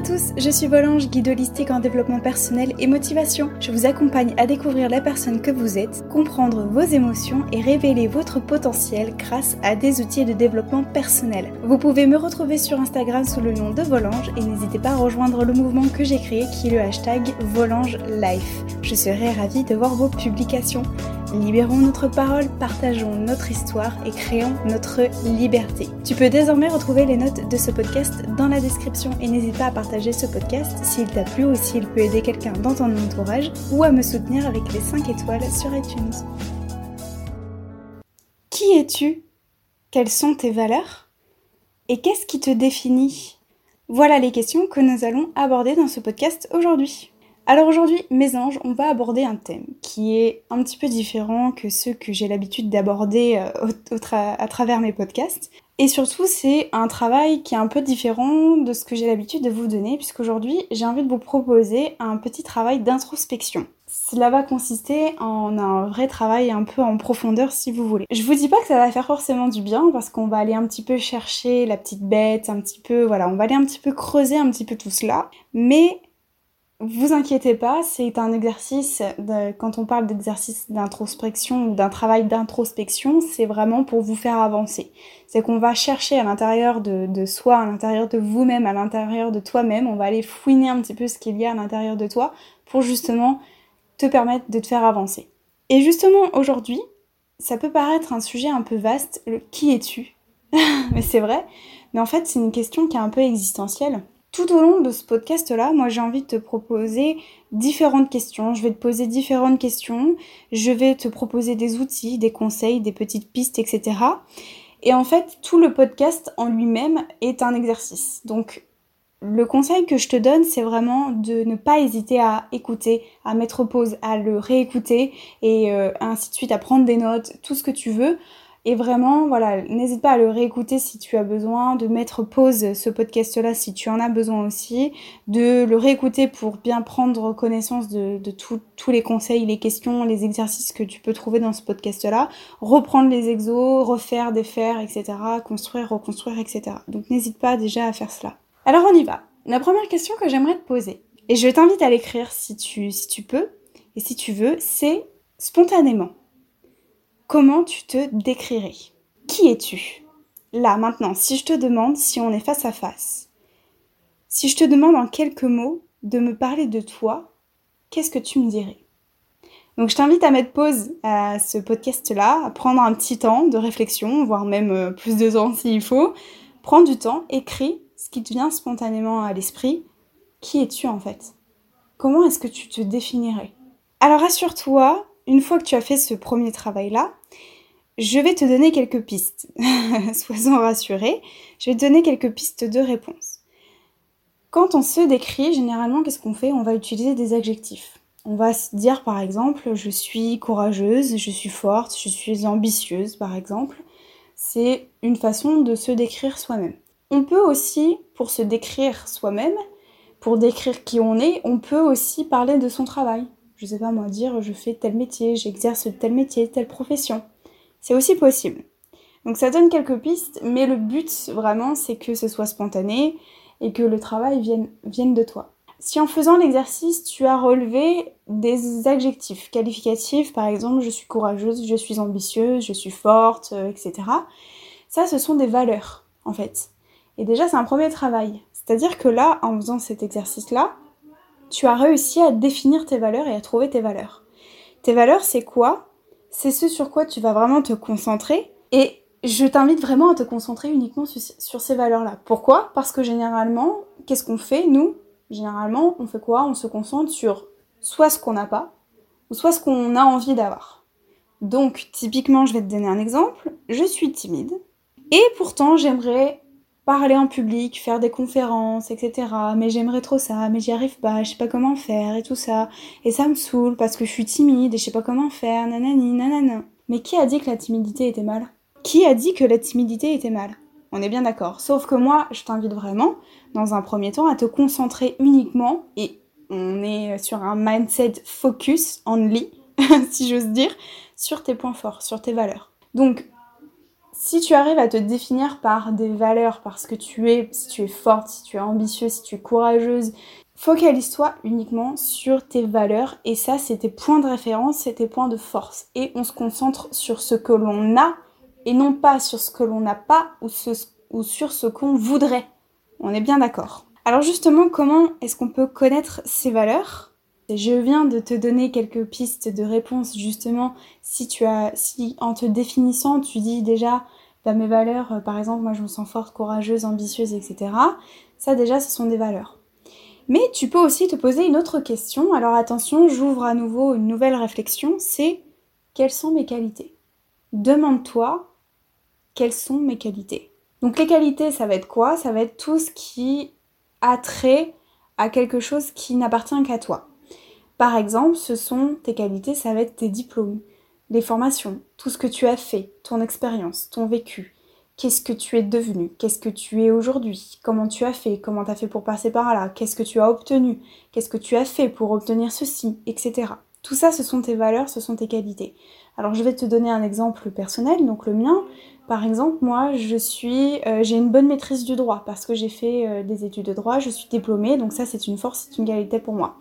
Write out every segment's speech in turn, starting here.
à tous, je suis Volange, guide holistique en développement personnel et motivation. Je vous accompagne à découvrir la personne que vous êtes, comprendre vos émotions et révéler votre potentiel grâce à des outils de développement personnel. Vous pouvez me retrouver sur Instagram sous le nom de Volange et n'hésitez pas à rejoindre le mouvement que j'ai créé qui est le hashtag Volange Life. Je serai ravie de voir vos publications. Libérons notre parole, partageons notre histoire et créons notre liberté. Tu peux désormais retrouver les notes de ce podcast dans la description et n'hésite pas à partager ce podcast s'il t'a plu ou s'il peut aider quelqu'un dans ton entourage ou à me soutenir avec les 5 étoiles sur iTunes. Qui es-tu? Quelles sont tes valeurs? Et qu'est-ce qui te définit? Voilà les questions que nous allons aborder dans ce podcast aujourd'hui. Alors aujourd'hui, mes anges, on va aborder un thème qui est un petit peu différent que ceux que j'ai l'habitude d'aborder euh, à travers mes podcasts. Et surtout, c'est un travail qui est un peu différent de ce que j'ai l'habitude de vous donner, puisqu'aujourd'hui, j'ai envie de vous proposer un petit travail d'introspection. Cela va consister en un vrai travail un peu en profondeur si vous voulez. Je vous dis pas que ça va faire forcément du bien parce qu'on va aller un petit peu chercher la petite bête, un petit peu, voilà, on va aller un petit peu creuser un petit peu tout cela. Mais vous inquiétez pas, c'est un exercice, quand on parle d'exercice d'introspection ou d'un travail d'introspection, c'est vraiment pour vous faire avancer. C'est qu'on va chercher à l'intérieur de, soi, à l'intérieur de vous-même, à l'intérieur de toi-même, on va aller fouiner un petit peu ce qu'il y a à l'intérieur de toi pour justement te permettre de te faire avancer. Et justement aujourd'hui, ça peut paraître un sujet un peu vaste, le qui es-tu? Mais c'est vrai, mais en fait c'est une question qui est un peu existentielle. Tout au long de ce podcast-là, moi j'ai envie de te proposer différentes questions. Je vais te poser différentes questions. Je vais te proposer des outils, des conseils, des petites pistes, etc. Et en fait, tout le podcast en lui-même est un exercice. Donc, le conseil que je te donne, c'est vraiment de ne pas hésiter à écouter, à mettre pause, à le réécouter et euh, ainsi de suite, à prendre des notes, tout ce que tu veux. Et vraiment, voilà, n'hésite pas à le réécouter si tu as besoin, de mettre pause ce podcast-là si tu en as besoin aussi, de le réécouter pour bien prendre connaissance de, tous les conseils, les questions, les exercices que tu peux trouver dans ce podcast-là, reprendre les exos, refaire, défaire, etc., construire, reconstruire, etc. Donc n'hésite pas déjà à faire cela. Alors on y va. La première question que j'aimerais te poser, et je t'invite à l'écrire si tu, si tu peux, et si tu veux, c'est spontanément comment tu te décrirais? Qui es-tu? Là, maintenant, si je te demande, si on est face à face, si je te demande en quelques mots de me parler de toi, qu'est-ce que tu me dirais? Donc je t'invite à mettre pause à ce podcast-là, à prendre un petit temps de réflexion, voire même euh, plus de temps s'il faut. Prends du temps, écris ce qui te vient spontanément à l'esprit. Qui es-tu en fait? Comment est-ce que tu te définirais? Alors assure-toi, une fois que tu as fait ce premier travail-là, je vais te donner quelques pistes. Sois-en rassuré, je vais te donner quelques pistes de réponse. Quand on se décrit, généralement, qu'est-ce qu'on fait? On va utiliser des adjectifs. On va dire par exemple, je suis courageuse, je suis forte, je suis ambitieuse par exemple. C'est une façon de se décrire soi-même. On peut aussi, pour se décrire soi-même, pour décrire qui on est, on peut aussi parler de son travail je sais pas moi, dire je fais tel métier, j'exerce tel métier, telle profession. C'est aussi possible. Donc ça donne quelques pistes, mais le but vraiment c'est que ce soit spontané et que le travail vienne, vienne de toi. Si en faisant l'exercice tu as relevé des adjectifs qualificatifs, par exemple je suis courageuse, je suis ambitieuse, je suis forte, euh, etc. Ça ce sont des valeurs en fait. Et déjà c'est un premier travail. C'est-à-dire que là, en faisant cet exercice-là, tu as réussi à définir tes valeurs et à trouver tes valeurs. Tes valeurs, c'est quoi? C'est ce sur quoi tu vas vraiment te concentrer. Et je t'invite vraiment à te concentrer uniquement sur, ces valeurs-là. Pourquoi? Parce que généralement, qu'est-ce qu'on fait, nous? Généralement, on fait quoi? On se concentre sur soit ce qu'on n'a pas, ou soit ce qu'on a envie d'avoir. Donc, typiquement, je vais te donner un exemple. Je suis timide. Et pourtant, j'aimerais parler en public, faire des conférences, etc. Mais j'aimerais trop ça, mais j'y arrive pas, je sais pas comment faire et tout ça. Et ça me saoule parce que je suis timide et je sais pas comment faire, nanani, nanana. Mais qui a dit que la timidité était mal? Qui a dit que la timidité était mal? On est bien d'accord. Sauf que moi, je t'invite vraiment, dans un premier temps, à te concentrer uniquement, et on est sur un mindset focus, only, si j'ose dire, sur tes points forts, sur tes valeurs. Donc, Si tu arrives à te définir par des valeurs, parce que tu es, si tu es forte, si tu es ambitieuse, si tu es courageuse, focalise-toi uniquement sur tes valeurs et ça, c'est tes points de référence, c'est tes points de force. Et on se concentre sur ce que l'on a et non pas sur ce que l'on n'a pas ou, ou sur ce qu'on voudrait. On est bien d'accord. Alors justement, comment est-ce qu'on peut connaître ces valeurs? Je viens de te donner quelques pistes de réponse justement si tu as si en te définissant tu dis déjà bah, mes valeurs euh, par exemple moi je me sens forte, courageuse, ambitieuse etc. Ça déjà ce sont des valeurs. Mais tu peux aussi te poser une autre question. Alors attention, j'ouvre à nouveau une nouvelle réflexion, c'est quelles sont mes qualités? Demande-toi quelles sont mes qualités? Donc les qualités, ça va être quoi? Ça va être tout ce qui a trait à quelque chose qui n'appartient qu'à toi. Par exemple, ce sont tes qualités, ça va être tes diplômes, les formations, tout ce que tu as fait, ton expérience, ton vécu. Qu'est-ce que tu es devenu? Qu'est-ce que tu es aujourd'hui? Comment tu as fait? Comment tu as fait pour passer par là? Qu'est-ce que tu as obtenu? Qu'est-ce que tu as fait pour obtenir ceci? Etc. Tout ça, ce sont tes valeurs, ce sont tes qualités. Alors je vais te donner un exemple personnel, donc le mien. Par exemple, moi, je suis, euh, j'ai une bonne maîtrise du droit parce que j'ai fait euh, des études de droit, je suis diplômée, donc ça c'est une force, c'est une qualité pour moi.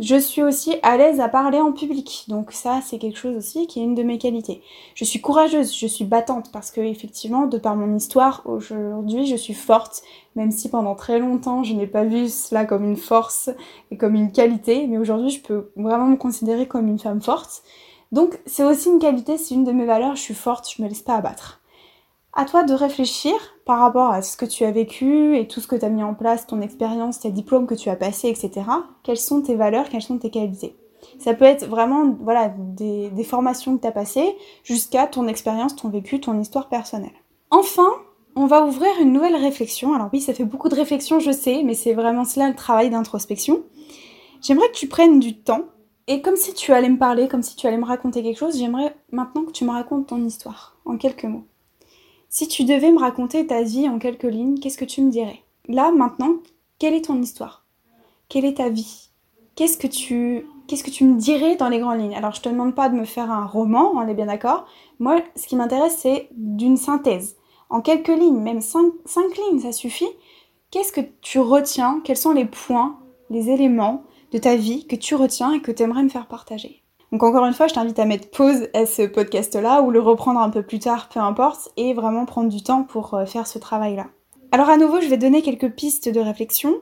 Je suis aussi à l'aise à parler en public, donc ça c'est quelque chose aussi qui est une de mes qualités. Je suis courageuse, je suis battante parce que effectivement, de par mon histoire, aujourd'hui je suis forte, même si pendant très longtemps je n'ai pas vu cela comme une force et comme une qualité, mais aujourd'hui je peux vraiment me considérer comme une femme forte. Donc c'est aussi une qualité, c'est une de mes valeurs, je suis forte, je me laisse pas abattre à toi de réfléchir par rapport à ce que tu as vécu et tout ce que tu as mis en place, ton expérience, tes diplômes que tu as passés, etc. Quelles sont tes valeurs, quelles sont tes qualités? Ça peut être vraiment voilà, des, des formations que tu as passées jusqu'à ton expérience, ton vécu, ton histoire personnelle. Enfin, on va ouvrir une nouvelle réflexion. Alors oui, ça fait beaucoup de réflexions, je sais, mais c'est vraiment cela le travail d'introspection. J'aimerais que tu prennes du temps et comme si tu allais me parler, comme si tu allais me raconter quelque chose, j'aimerais maintenant que tu me racontes ton histoire en quelques mots. Si tu devais me raconter ta vie en quelques lignes, qu'est-ce que tu me dirais? Là, maintenant, quelle est ton histoire? Quelle est ta vie? Qu'est-ce que tu me dirais dans les grandes lignes? Alors, je te demande pas de me faire un roman, on est bien d'accord. Moi, ce qui m'intéresse, c'est d'une synthèse. En quelques lignes, même cinq, cinq lignes, ça suffit? Qu'est-ce que tu retiens? Quels sont les points, les éléments de ta vie que tu retiens et que tu aimerais me faire partager? Donc encore une fois, je t'invite à mettre pause à ce podcast-là ou le reprendre un peu plus tard, peu importe, et vraiment prendre du temps pour euh, faire ce travail-là. Alors à nouveau, je vais donner quelques pistes de réflexion.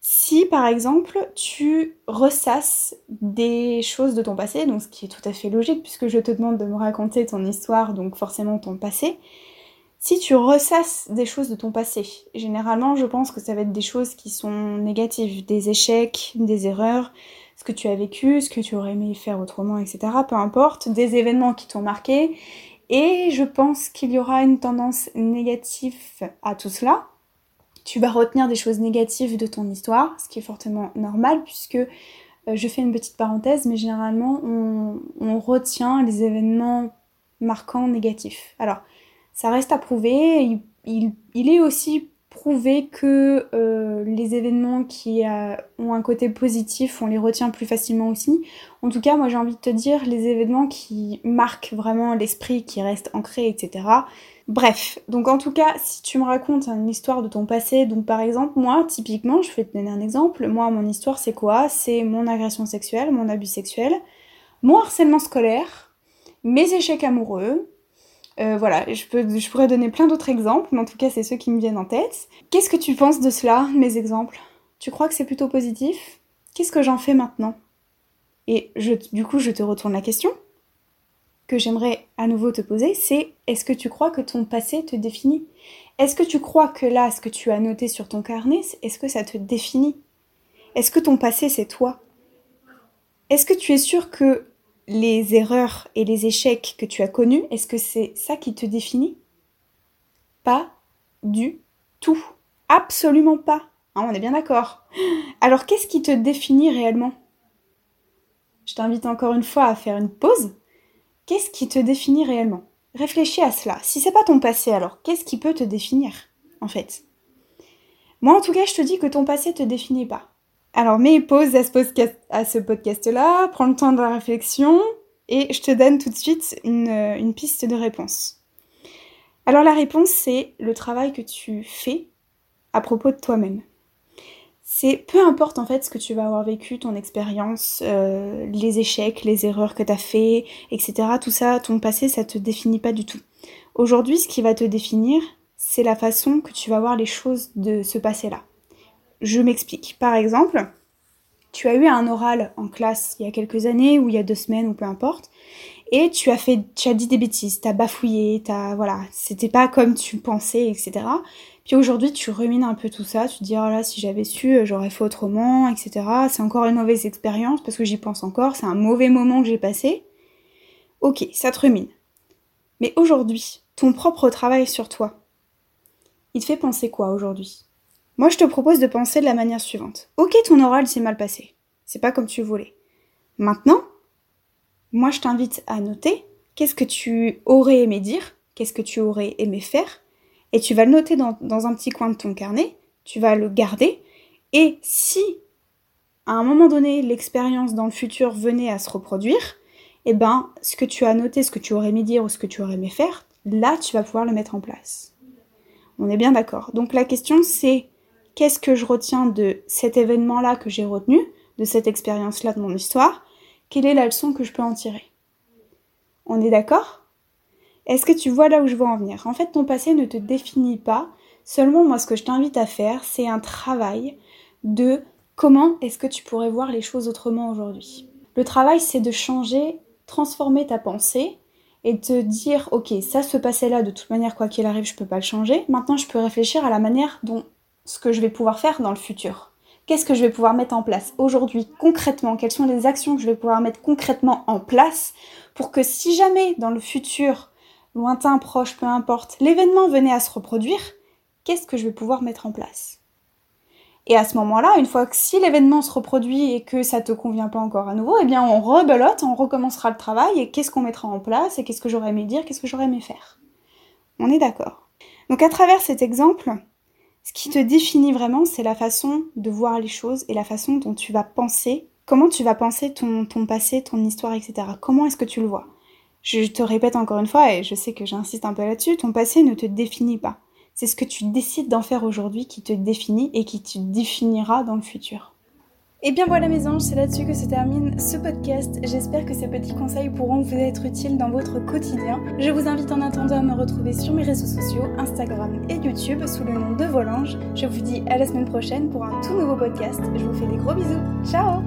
Si par exemple tu ressasses des choses de ton passé, donc ce qui est tout à fait logique puisque je te demande de me raconter ton histoire, donc forcément ton passé, si tu ressasses des choses de ton passé, généralement je pense que ça va être des choses qui sont négatives, des échecs, des erreurs, ce que tu as vécu, ce que tu aurais aimé faire autrement, etc. Peu importe, des événements qui t'ont marqué. Et je pense qu'il y aura une tendance négative à tout cela. Tu vas retenir des choses négatives de ton histoire, ce qui est fortement normal puisque euh, je fais une petite parenthèse, mais généralement on, retient les événements marquants négatifs. Alors, ça reste à prouver. il, il est aussi prouver que euh, les événements qui euh, ont un côté positif, on les retient plus facilement aussi. En tout cas, moi j'ai envie de te dire les événements qui marquent vraiment l'esprit, qui restent ancrés, etc. Bref, donc en tout cas, si tu me racontes une histoire de ton passé, donc par exemple, moi, typiquement, je vais te donner un exemple, moi, mon histoire, c'est quoi? C'est mon agression sexuelle, mon abus sexuel, mon harcèlement scolaire, mes échecs amoureux, euh, voilà, je, pourrais donner plein d'autres exemples, mais en tout cas, c'est ceux qui me viennent en tête. Qu'est-ce que tu penses de cela, mes exemples? Tu crois que c'est plutôt positif? Qu'est-ce que j'en fais maintenant? Et du coup, je te retourne la question que j'aimerais à nouveau te poser, c'est est-ce que tu crois que ton passé te définit? Est-ce que tu crois que là, ce que tu as noté sur ton carnet, est-ce que ça te définit? Est-ce que ton passé, c'est toi? Est-ce que tu es sûr que les erreurs et les échecs que tu as connus, est-ce que c'est ça qui te définit? Pas du tout. Absolument pas. Hein, on est bien d'accord. Alors qu'est-ce qui te définit réellement? Je t'invite encore une fois à faire une pause. Qu'est-ce qui te définit réellement? Réfléchis à cela. Si c'est pas ton passé, alors qu'est-ce qui peut te définir en fait? Moi en tout cas, je te dis que ton passé te définit pas. Alors mets pause à ce podcast-là, prends le temps de la réflexion et je te donne tout de suite une, piste de réponse. Alors la réponse, c'est le travail que tu fais à propos de toi-même. C'est peu importe en fait ce que tu vas avoir vécu, ton expérience, euh, les échecs, les erreurs que tu as fait, etc. Tout ça, ton passé, ça te définit pas du tout. Aujourd'hui, ce qui va te définir, c'est la façon que tu vas voir les choses de ce passé-là. Je m'explique. Par exemple, tu as eu un oral en classe il y a quelques années ou il y a deux semaines ou peu importe, et tu as fait, tu as dit des bêtises, t'as bafouillé, t'as, voilà, c'était pas comme tu pensais, etc. Puis aujourd'hui, tu rumines un peu tout ça, tu te dis, oh là, si j'avais su, j'aurais fait autrement, etc. C'est encore une mauvaise expérience parce que j'y pense encore, c'est un mauvais moment que j'ai passé. Ok, ça te rumine. Mais aujourd'hui, ton propre travail sur toi, il te fait penser quoi aujourd'hui? Moi, je te propose de penser de la manière suivante. Ok, ton oral s'est mal passé. C'est pas comme tu voulais. Maintenant, moi, je t'invite à noter qu'est-ce que tu aurais aimé dire, qu'est-ce que tu aurais aimé faire, et tu vas le noter dans, un petit coin de ton carnet, tu vas le garder, et si à un moment donné l'expérience dans le futur venait à se reproduire, eh ben, ce que tu as noté, ce que tu aurais aimé dire ou ce que tu aurais aimé faire, là, tu vas pouvoir le mettre en place. On est bien d'accord. Donc la question, c'est qu'est-ce que je retiens de cet événement-là que j'ai retenu, de cette expérience-là de mon histoire, quelle est la leçon que je peux en tirer? On est d'accord? Est-ce que tu vois là où je veux en venir? En fait, ton passé ne te définit pas. Seulement, moi, ce que je t'invite à faire, c'est un travail de comment est-ce que tu pourrais voir les choses autrement aujourd'hui. Le travail, c'est de changer, transformer ta pensée et te dire, ok, ça se passait là, de toute manière, quoi qu'il arrive, je peux pas le changer. Maintenant, je peux réfléchir à la manière dont ce que je vais pouvoir faire dans le futur qu'est-ce que je vais pouvoir mettre en place aujourd'hui concrètement? Quelles sont les actions que je vais pouvoir mettre concrètement en place pour que si jamais dans le futur, lointain, proche, peu importe, l'événement venait à se reproduire, qu'est-ce que je vais pouvoir mettre en place? Et à ce moment-là, une fois que si l'événement se reproduit et que ça te convient pas encore à nouveau, eh bien on rebelote, on recommencera le travail et qu'est-ce qu'on mettra en place et qu'est-ce que j'aurais aimé dire, qu'est-ce que j'aurais aimé faire. On est d'accord. Donc à travers cet exemple, ce qui te définit vraiment, c'est la façon de voir les choses et la façon dont tu vas penser, comment tu vas penser ton, ton passé, ton histoire, etc. Comment est-ce que tu le vois? Je te répète encore une fois, et je sais que j'insiste un peu là-dessus, ton passé ne te définit pas. C'est ce que tu décides d'en faire aujourd'hui qui te définit et qui te définira dans le futur. Et bien voilà mes anges, c'est là-dessus que se termine ce podcast. J'espère que ces petits conseils pourront vous être utiles dans votre quotidien. Je vous invite en attendant à me retrouver sur mes réseaux sociaux, Instagram et YouTube sous le nom de Volange. Je vous dis à la semaine prochaine pour un tout nouveau podcast. Je vous fais des gros bisous. Ciao